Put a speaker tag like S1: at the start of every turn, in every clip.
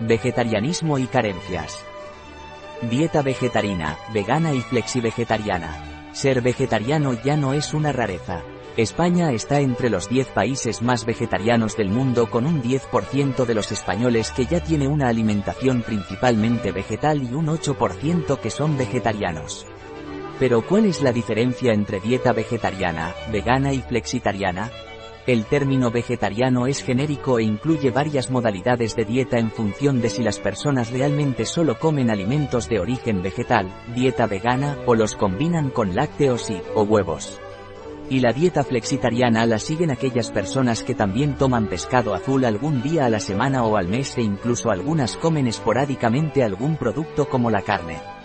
S1: Vegetarianismo y carencias. Dieta vegetariana, vegana y flexivegetariana. Ser vegetariano ya no es una rareza. España está entre los 10 países más vegetarianos del mundo con un 10% de los españoles que ya tiene una alimentación principalmente vegetal y un 8% que son vegetarianos. Pero ¿cuál es la diferencia entre dieta vegetariana, vegana y flexitariana? El término vegetariano es genérico e incluye varias modalidades de dieta en función de si las personas realmente solo comen alimentos de origen vegetal, dieta vegana, o los combinan con lácteos y, o huevos. Y la dieta flexitariana la siguen aquellas personas que también toman pescado azul algún día a la semana o al mes e incluso algunas comen esporádicamente algún producto como la carne.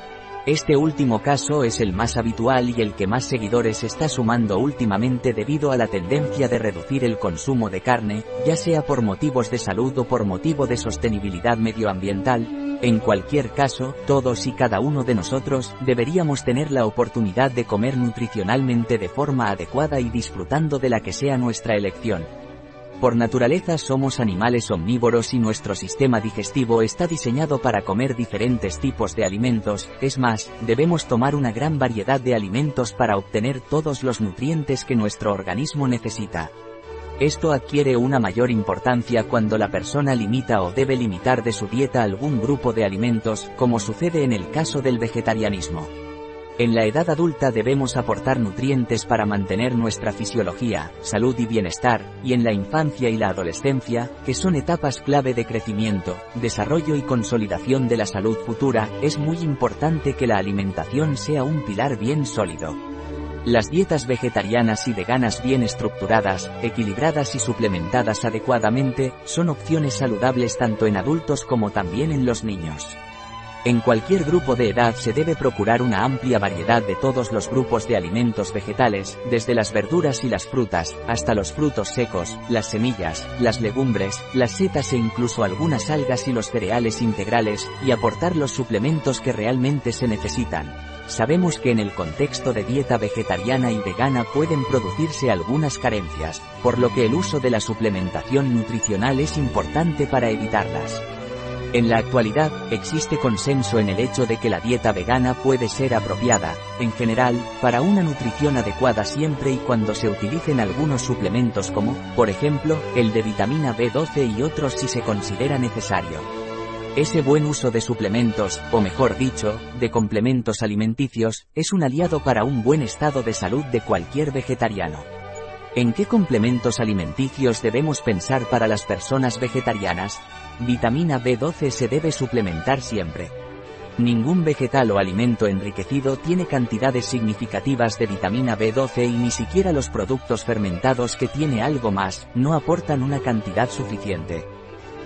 S1: Este último caso es el más habitual y el que más seguidores está sumando últimamente debido a la tendencia de reducir el consumo de carne, ya sea por motivos de salud o por motivo de sostenibilidad medioambiental. En cualquier caso, todos y cada uno de nosotros deberíamos tener la oportunidad de comer nutricionalmente de forma adecuada y disfrutando de la que sea nuestra elección. Por naturaleza somos animales omnívoros y nuestro sistema digestivo está diseñado para comer diferentes tipos de alimentos, es más, debemos tomar una gran variedad de alimentos para obtener todos los nutrientes que nuestro organismo necesita. Esto adquiere una mayor importancia cuando la persona limita o debe limitar de su dieta algún grupo de alimentos, como sucede en el caso del vegetarianismo. En la edad adulta debemos aportar nutrientes para mantener nuestra fisiología, salud y bienestar, y en la infancia y la adolescencia, que son etapas clave de crecimiento, desarrollo y consolidación de la salud futura, es muy importante que la alimentación sea un pilar bien sólido. Las dietas vegetarianas y veganas bien estructuradas, equilibradas y suplementadas adecuadamente, son opciones saludables tanto en adultos como también en los niños. En cualquier grupo de edad se debe procurar una amplia variedad de todos los grupos de alimentos vegetales, desde las verduras y las frutas, hasta los frutos secos, las semillas, las legumbres, las setas e incluso algunas algas y los cereales integrales, y aportar los suplementos que realmente se necesitan. Sabemos que en el contexto de dieta vegetariana y vegana pueden producirse algunas carencias, por lo que el uso de la suplementación nutricional es importante para evitarlas. En la actualidad, existe consenso en el hecho de que la dieta vegana puede ser apropiada, en general, para una nutrición adecuada siempre y cuando se utilicen algunos suplementos como, por ejemplo, el de vitamina B12 y otros si se considera necesario. Ese buen uso de suplementos, o mejor dicho, de complementos alimenticios, es un aliado para un buen estado de salud de cualquier vegetariano. ¿En qué complementos alimenticios debemos pensar para las personas vegetarianas? Vitamina B12 se debe suplementar siempre. Ningún vegetal o alimento enriquecido tiene cantidades significativas de vitamina B12 y ni siquiera los productos fermentados que tiene algo más, no aportan una cantidad suficiente.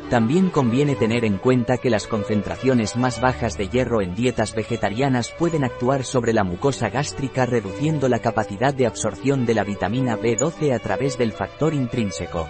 S1: También conviene tener en cuenta que las concentraciones más bajas de hierro en dietas vegetarianas pueden actuar sobre la mucosa gástrica reduciendo la capacidad de absorción de la vitamina B12 a través del factor intrínseco.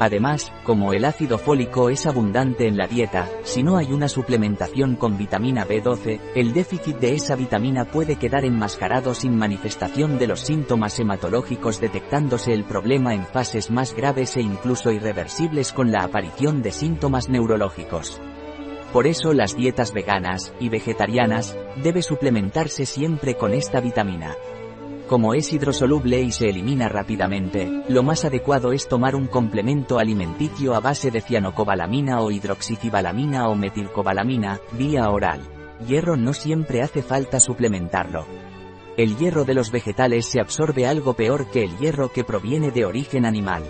S1: Además, como el ácido fólico es abundante en la dieta, si no hay una suplementación con vitamina B12, el déficit de esa vitamina puede quedar enmascarado sin manifestación de los síntomas hematológicos detectándose el problema en fases más graves e incluso irreversibles con la aparición de síntomas neurológicos. Por eso las dietas veganas y vegetarianas debe suplementarse siempre con esta vitamina. Como es hidrosoluble y se elimina rápidamente, lo más adecuado es tomar un complemento alimenticio a base de cianocobalamina o hidroxicibalamina o metilcobalamina, vía oral. Hierro no siempre hace falta suplementarlo. El hierro de los vegetales se absorbe algo peor que el hierro que proviene de origen animal.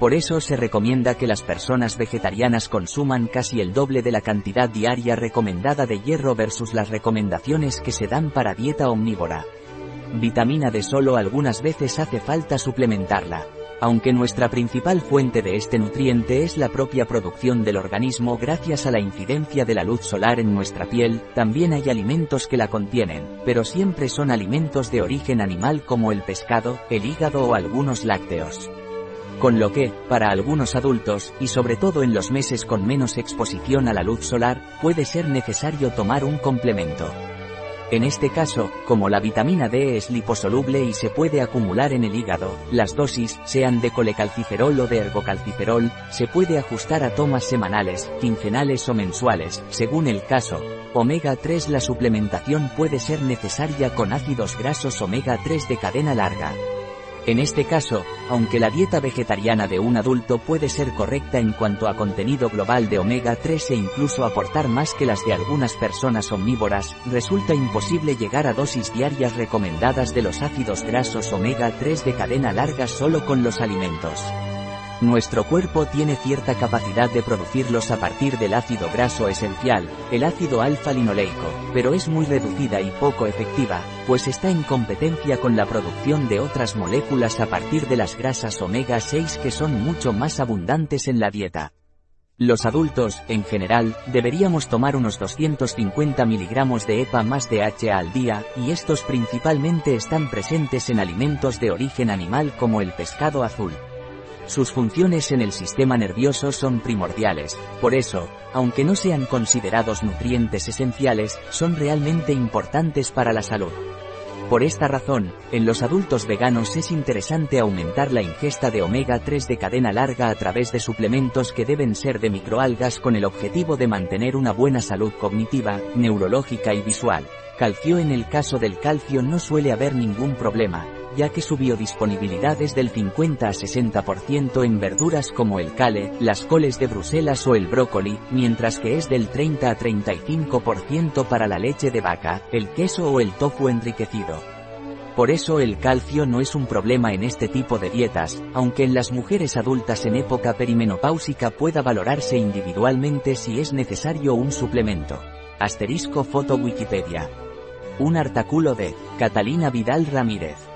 S1: Por eso se recomienda que las personas vegetarianas consuman casi el doble de la cantidad diaria recomendada de hierro versus las recomendaciones que se dan para dieta omnívora. Vitamina D solo algunas veces hace falta suplementarla. Aunque nuestra principal fuente de este nutriente es la propia producción del organismo gracias a la incidencia de la luz solar en nuestra piel, también hay alimentos que la contienen, pero siempre son alimentos de origen animal como el pescado, el hígado o algunos lácteos. Con lo que, para algunos adultos, y sobre todo en los meses con menos exposición a la luz solar, puede ser necesario tomar un complemento. En este caso, como la vitamina D es liposoluble y se puede acumular en el hígado, las dosis, sean de colecalciferol o de ergocalciferol, se puede ajustar a tomas semanales, quincenales o mensuales, según el caso. Omega 3 La suplementación puede ser necesaria con ácidos grasos omega 3 de cadena larga. En este caso, aunque la dieta vegetariana de un adulto puede ser correcta en cuanto a contenido global de omega 3 e incluso aportar más que las de algunas personas omnívoras, resulta imposible llegar a dosis diarias recomendadas de los ácidos grasos omega 3 de cadena larga solo con los alimentos. Nuestro cuerpo tiene cierta capacidad de producirlos a partir del ácido graso esencial, el ácido alfa-linoleico, pero es muy reducida y poco efectiva, pues está en competencia con la producción de otras moléculas a partir de las grasas omega 6 que son mucho más abundantes en la dieta. Los adultos, en general, deberíamos tomar unos 250 miligramos de EPA más DHA al día, y estos principalmente están presentes en alimentos de origen animal como el pescado azul. Sus funciones en el sistema nervioso son primordiales, por eso, aunque no sean considerados nutrientes esenciales, son realmente importantes para la salud. Por esta razón, en los adultos veganos es interesante aumentar la ingesta de omega 3 de cadena larga a través de suplementos que deben ser de microalgas con el objetivo de mantener una buena salud cognitiva, neurológica y visual. Calcio en el caso del calcio no suele haber ningún problema, ya que su biodisponibilidad es del 50 a 60% en verduras como el cale, las coles de Bruselas o el brócoli, mientras que es del 30 a 35% para la leche de vaca, el queso o el tofu enriquecido. Por eso el calcio no es un problema en este tipo de dietas, aunque en las mujeres adultas en época perimenopáusica pueda valorarse individualmente si es necesario un suplemento. Asterisco foto Wikipedia. Un artículo de Catalina Vidal Ramírez.